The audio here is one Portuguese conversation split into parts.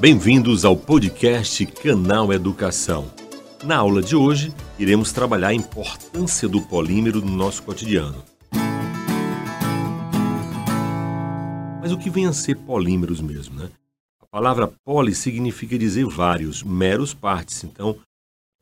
Bem-vindos ao podcast Canal Educação. Na aula de hoje, iremos trabalhar a importância do polímero no nosso cotidiano. Mas o que vem a ser polímeros mesmo, né? A palavra poli significa dizer vários, meros partes. Então,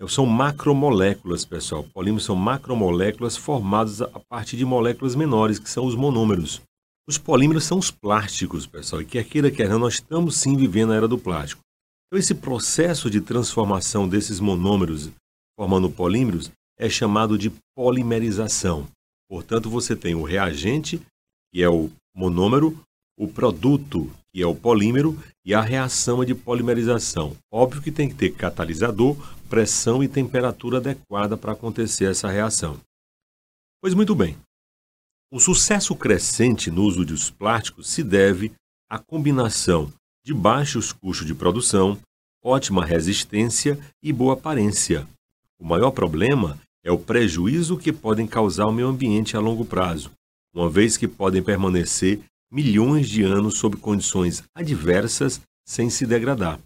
são macromoléculas, pessoal. Polímeros são macromoléculas formadas a partir de moléculas menores, que são os monômeros. Os polímeros são os plásticos, pessoal, e quer queira, quer não, nós estamos sim vivendo a era do plástico. Então, esse processo de transformação desses monômeros formando polímeros é chamado de polimerização. Portanto, você tem o reagente, que é o monômero, o produto, que é o polímero, e a reação é de polimerização. Óbvio que tem que ter catalisador, pressão e temperatura adequada para acontecer essa reação. Pois muito bem, o sucesso crescente no uso dos plásticos se deve à combinação de baixos custos de produção, ótima resistência e boa aparência. O maior problema é o prejuízo que podem causar ao meio ambiente a longo prazo, uma vez que podem permanecer milhões de anos sob condições adversas sem se degradar.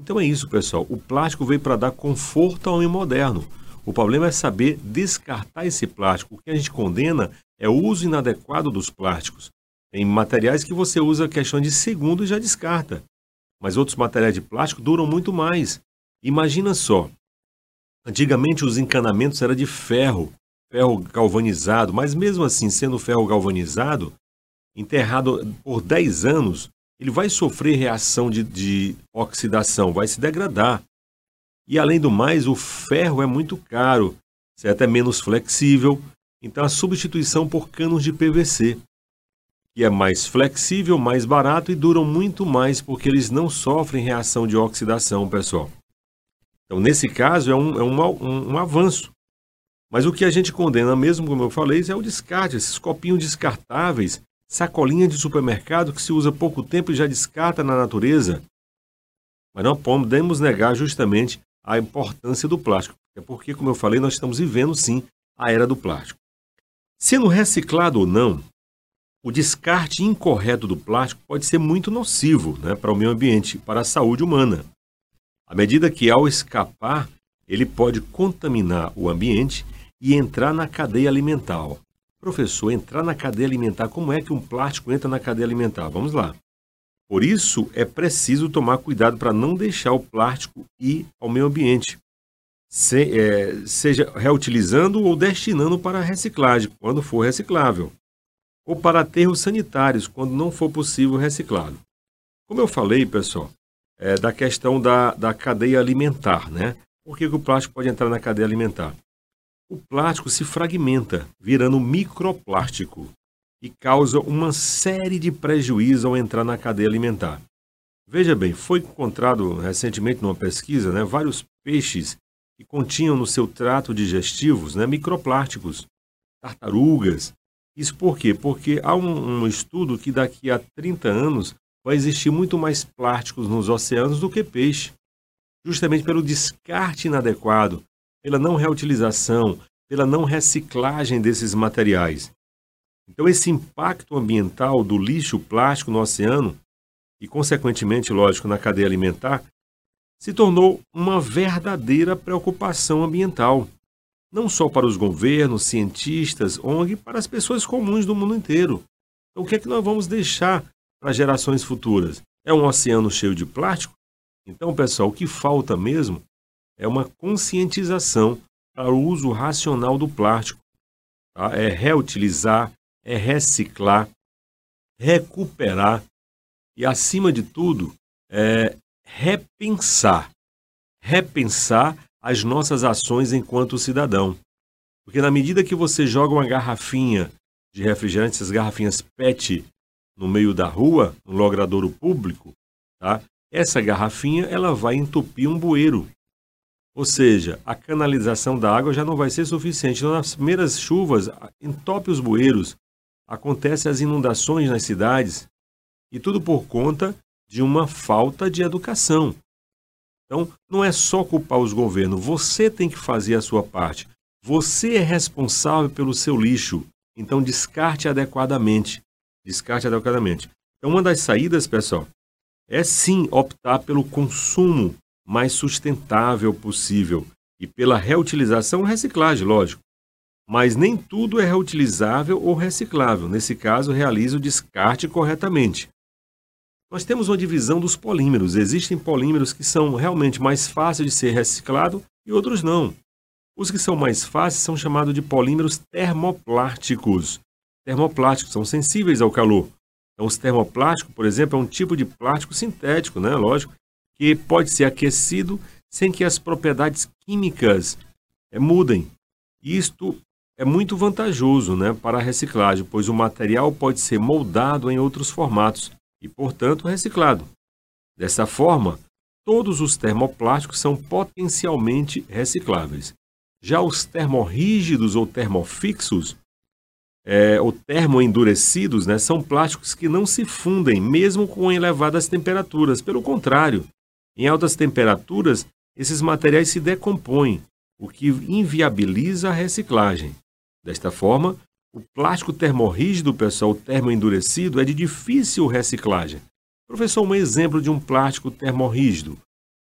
Então é isso, pessoal. O plástico veio para dar conforto ao homem moderno. O problema é saber descartar esse plástico. O que a gente condena é o uso inadequado dos plásticos. Tem materiais que você usa questão de segundos e já descarta. Mas outros materiais de plástico duram muito mais. Imagina só. Antigamente os encanamentos eram de ferro, ferro galvanizado, mas mesmo assim, sendo ferro galvanizado, enterrado por 10 anos, ele vai sofrer reação de, de oxidação, vai se degradar. E além do mais, o ferro é muito caro, certo? é menos flexível, então, a substituição por canos de PVC, que é mais flexível, mais barato e duram muito mais porque eles não sofrem reação de oxidação, pessoal. Então, nesse caso, é um, é um, um, um avanço. Mas o que a gente condena mesmo, como eu falei, é o descarte, esses copinhos descartáveis, sacolinha de supermercado que se usa pouco tempo e já descarta na natureza. Mas não podemos negar justamente a importância do plástico. É porque, como eu falei, nós estamos vivendo sim a era do plástico. Sendo reciclado ou não, o descarte incorreto do plástico pode ser muito nocivo né, para o meio ambiente, para a saúde humana. À medida que, ao escapar, ele pode contaminar o ambiente e entrar na cadeia alimentar. Professor, entrar na cadeia alimentar, como é que um plástico entra na cadeia alimentar? Vamos lá. Por isso, é preciso tomar cuidado para não deixar o plástico ir ao meio ambiente, se, é, seja reutilizando ou destinando para reciclagem, quando for reciclável, ou para aterros sanitários, quando não for possível reciclá-lo. Como eu falei, pessoal, é, da questão da, da cadeia alimentar, né? Por que, que o plástico pode entrar na cadeia alimentar? O plástico se fragmenta, virando microplástico, e causa uma série de prejuízos ao entrar na cadeia alimentar. Veja bem, foi encontrado recentemente numa pesquisa né, vários peixes que continham no seu trato digestivos né, microplásticos, tartarugas. Isso por quê? Porque há um, um estudo que daqui a 30 anos vai existir muito mais plásticos nos oceanos do que peixe, justamente pelo descarte inadequado, pela não reutilização, pela não reciclagem desses materiais. Então, esse impacto ambiental do lixo plástico no oceano e, consequentemente, lógico, na cadeia alimentar, se tornou uma verdadeira preocupação ambiental, não só para os governos, cientistas, ONG, para as pessoas comuns do mundo inteiro. Então, o que é que nós vamos deixar para gerações futuras? É um oceano cheio de plástico? Então, pessoal, o que falta mesmo é uma conscientização para o uso racional do plástico. Tá? É reutilizar, é reciclar, recuperar e, acima de tudo, é repensar, repensar as nossas ações enquanto cidadão. Porque na medida que você joga uma garrafinha de refrigerante, essas garrafinhas PET, no meio da rua, no logradouro público, tá? essa garrafinha ela vai entupir um bueiro. Ou seja, a canalização da água já não vai ser suficiente. Então, nas primeiras chuvas, entope os bueiros, acontecem as inundações nas cidades, e tudo por conta de uma falta de educação. Então, não é só culpar os governos, você tem que fazer a sua parte. Você é responsável pelo seu lixo, então descarte adequadamente. Descarte adequadamente. Então, uma das saídas, pessoal, é sim optar pelo consumo mais sustentável possível e pela reutilização e reciclagem, lógico. Mas nem tudo é reutilizável ou reciclável. Nesse caso, realiza o descarte corretamente. Nós temos uma divisão dos polímeros. Existem polímeros que são realmente mais fáceis de ser reciclado e outros não. Os que são mais fáceis são chamados de polímeros termoplásticos. Termoplásticos são sensíveis ao calor. Então, os termoplásticos, por exemplo, é um tipo de plástico sintético, né? Lógico, que pode ser aquecido sem que as propriedades químicas é, mudem. Isto é muito vantajoso né, para a reciclagem, pois o material pode ser moldado em outros formatos e, portanto, reciclado. Dessa forma, todos os termoplásticos são potencialmente recicláveis. Já os termorrígidos ou termofixos, é, ou termoendurecidos, né, são plásticos que não se fundem, mesmo com elevadas temperaturas. Pelo contrário, em altas temperaturas, esses materiais se decompõem, o que inviabiliza a reciclagem. Desta forma, o plástico termorrígido, pessoal, termoendurecido, é de difícil reciclagem. Professor, um exemplo de um plástico termorrígido.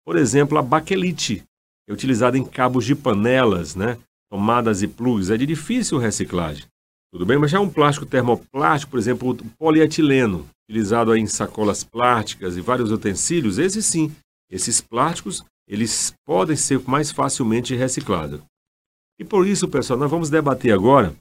Por exemplo, a baquelite, é utilizada em cabos de panelas, né? tomadas e plugs, é de difícil reciclagem. Tudo bem, mas já um plástico termoplástico, por exemplo, o polietileno, utilizado em sacolas plásticas e vários utensílios, esse sim, esses plásticos, eles podem ser mais facilmente reciclados. E por isso, pessoal, nós vamos debater agora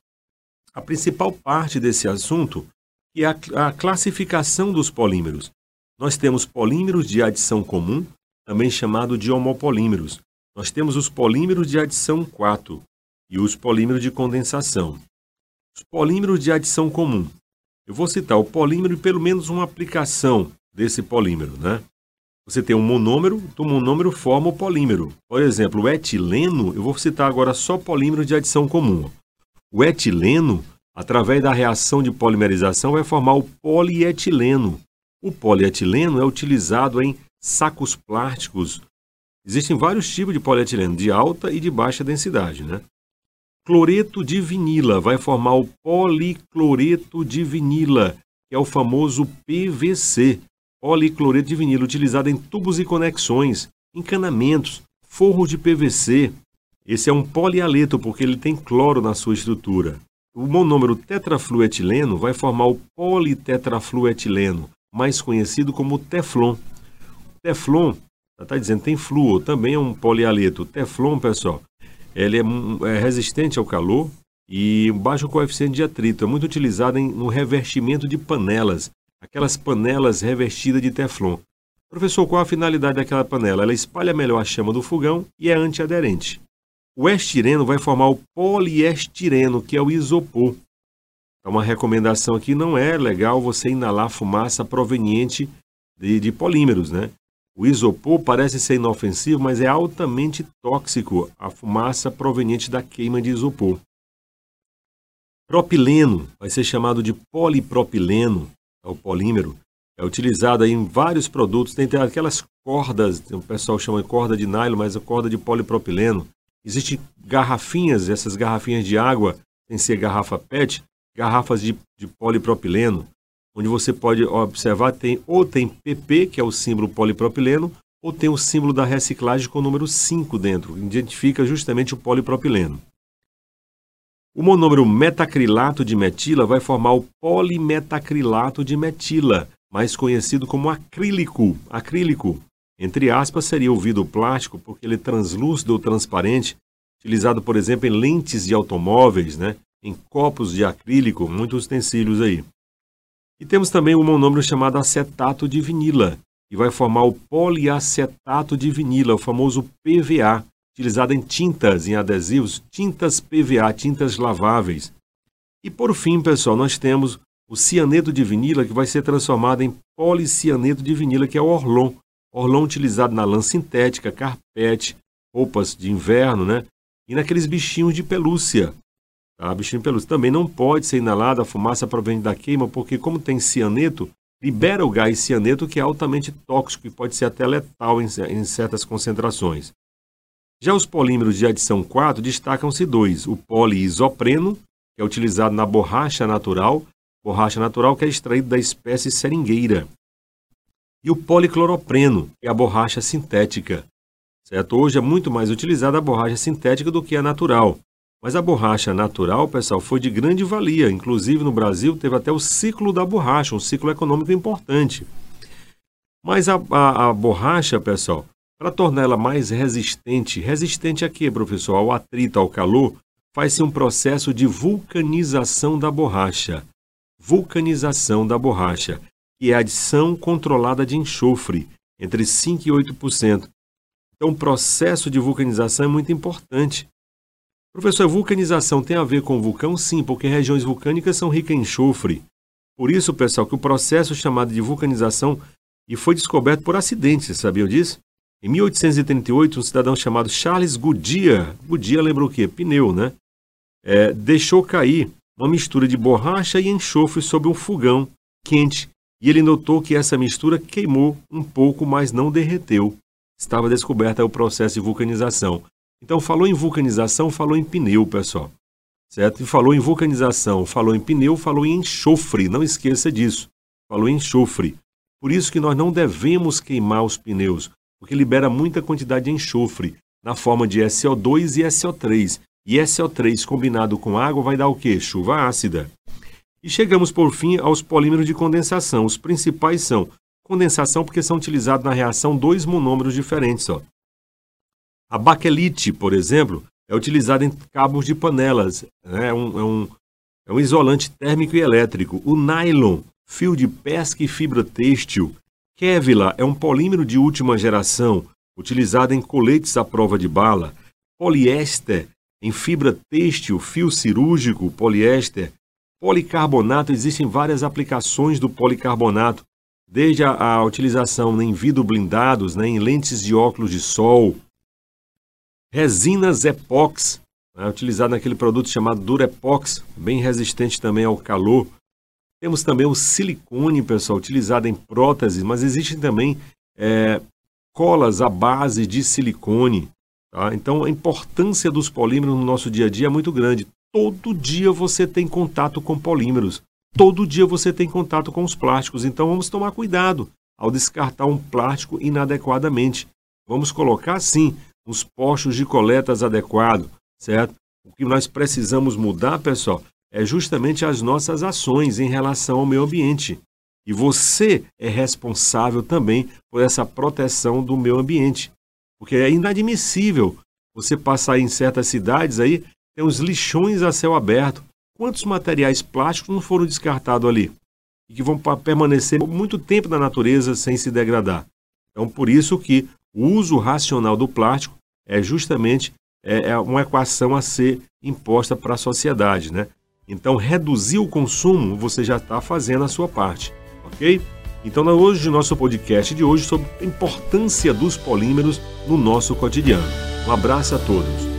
a principal parte desse assunto, que é a, a classificação dos polímeros. Nós temos polímeros de adição comum, também chamado de homopolímeros. Nós temos os polímeros de adição 4 e os polímeros de condensação. Os polímeros de adição comum. Eu vou citar o polímero e pelo menos uma aplicação desse polímero, né? Você tem um monômero, o monômero forma o polímero. Por exemplo, o etileno, eu vou citar agora só polímero de adição comum. O etileno, através da reação de polimerização, vai formar o polietileno. O polietileno é utilizado em sacos plásticos Existem vários tipos de polietileno, de alta e de baixa densidade. Né? Cloreto de vinila vai formar o policloreto de vinila, que é o famoso PVC, policloreto de vinila, utilizado em tubos e conexões, encanamentos, forros de PVC. Esse é um polialeto porque ele tem cloro na sua estrutura. O monômero tetrafluetileno vai formar o politetrafluetileno, mais conhecido como Teflon. Teflon Está dizendo tem flúor, também é um polialeto. Teflon, pessoal, ele é, é, resistente ao calor e baixo coeficiente de atrito. É muito utilizado em, no revestimento de panelas, aquelas panelas revestidas de Teflon. Professor, qual a finalidade daquela panela? Ela espalha melhor a chama do fogão e é antiaderente. O estireno vai formar o poliestireno, que é o isopor. Então, uma recomendação aqui não é legal você inalar fumaça proveniente de, de polímeros, né? O isopor parece ser inofensivo, mas é altamente tóxico a fumaça proveniente da queima de isopor. Propileno vai ser chamado de polipropileno, é o polímero, é utilizado em vários produtos, tem aquelas cordas, o pessoal chama de corda de nylon, mas a corda de polipropileno. Existem garrafinhas, essas garrafinhas de água, sem ser garrafa PET, garrafas de, de polipropileno onde você pode observar tem ou tem PP, que é o símbolo polipropileno, ou tem o símbolo da reciclagem com o número 5 dentro, que identifica justamente o polipropileno. O monômero metacrilato de metila vai formar o polimetacrilato de metila, mais conhecido como acrílico. Acrílico, entre aspas, seria o vidro plástico, porque ele é translúcido ou transparente, utilizado, por exemplo, em lentes de automóveis, né? em copos de acrílico, muitos utensílios aí. E temos também um monômero chamado acetato de vinila, que vai formar o poliacetato de vinila, o famoso PVA, utilizado em tintas, em adesivos, tintas PVA, tintas laváveis. E por fim, pessoal, nós temos o cianeto de vinila, que vai ser transformado em policianeto de vinila, que é o Orlon. Orlon utilizado na lã sintética, carpete, roupas de inverno, né? E naqueles bichinhos de pelúcia, a bichinho pelúcia. Também não pode ser inalada a fumaça proveniente da queima, porque como tem cianeto, libera o gás cianeto que é altamente tóxico e pode ser até letal em, em certas concentrações. Já os polímeros de adição 4 destacam-se dois: o poliisopreno, que é utilizado na borracha natural, borracha natural que é extraído da espécie seringueira. E o policloropreno, que é a borracha sintética. Certo? Hoje é muito mais utilizada a borracha sintética do que a natural. Mas a borracha natural, pessoal, foi de grande valia. Inclusive no Brasil teve até o ciclo da borracha, um ciclo econômico importante. Mas a, a, a borracha, pessoal, para torná-la mais resistente, resistente a quê, professor? Ao atrito, ao calor, faz-se um processo de vulcanização da borracha. Vulcanização da borracha, que é a adição controlada de enxofre, entre 5% e 8%. Então, o processo de vulcanização é muito importante. Professor, a vulcanização tem a ver com vulcão? Sim, porque regiões vulcânicas são ricas em enxofre. Por isso, pessoal, que o processo chamado de vulcanização e foi descoberto por acidente, vocês sabiam disso? Em 1838, um cidadão chamado Charles Goodyear, Goodyear lembra o quê? Pneu, né? É, deixou cair uma mistura de borracha e enxofre sobre um fogão quente e ele notou que essa mistura queimou um pouco, mas não derreteu. Estava descoberto o processo de vulcanização. Então, falou em vulcanização, falou em pneu, pessoal. Certo? E falou em vulcanização, falou em pneu, falou em enxofre. Não esqueça disso. Falou em enxofre. Por isso que nós não devemos queimar os pneus porque libera muita quantidade de enxofre, na forma de SO2 e SO3. E SO3 combinado com água vai dar o quê? Chuva ácida. E chegamos por fim aos polímeros de condensação. Os principais são condensação porque são utilizados na reação dois monômeros diferentes. Ó. A baquelite, por exemplo, é utilizada em cabos de panelas. Né? É, um, é, um, é um isolante térmico e elétrico. O nylon, fio de pesca e fibra têxtil, Kevlar é um polímero de última geração, utilizado em coletes à prova de bala. Poliéster, em fibra têxtil, fio cirúrgico, poliéster. Policarbonato, existem várias aplicações do policarbonato, desde a, a utilização em vidro blindados, né, em lentes de óculos de sol. Resinas epox, né, utilizado naquele produto chamado Durepox, bem resistente também ao calor. Temos também o silicone, pessoal, utilizado em próteses, mas existem também é, colas à base de silicone. Tá? Então, a importância dos polímeros no nosso dia a dia é muito grande. Todo dia você tem contato com polímeros. Todo dia você tem contato com os plásticos. Então, vamos tomar cuidado ao descartar um plástico inadequadamente. Vamos colocar, sim, os postos de coletas adequados, certo? O que nós precisamos mudar, pessoal, é justamente as nossas ações em relação ao meio ambiente. E você é responsável também por essa proteção do meio ambiente. Porque é inadmissível você passar em certas cidades aí, tem uns lixões a céu aberto. Quantos materiais plásticos não foram descartados ali? E que vão permanecer muito tempo na natureza sem se degradar. Então, por isso que o uso racional do plástico é justamente é, é uma equação a ser imposta para a sociedade, né? Então, reduzir o consumo, você já está fazendo a sua parte, ok? Então, hoje, nosso podcast de hoje sobre a importância dos polímeros no nosso cotidiano. Um abraço a todos.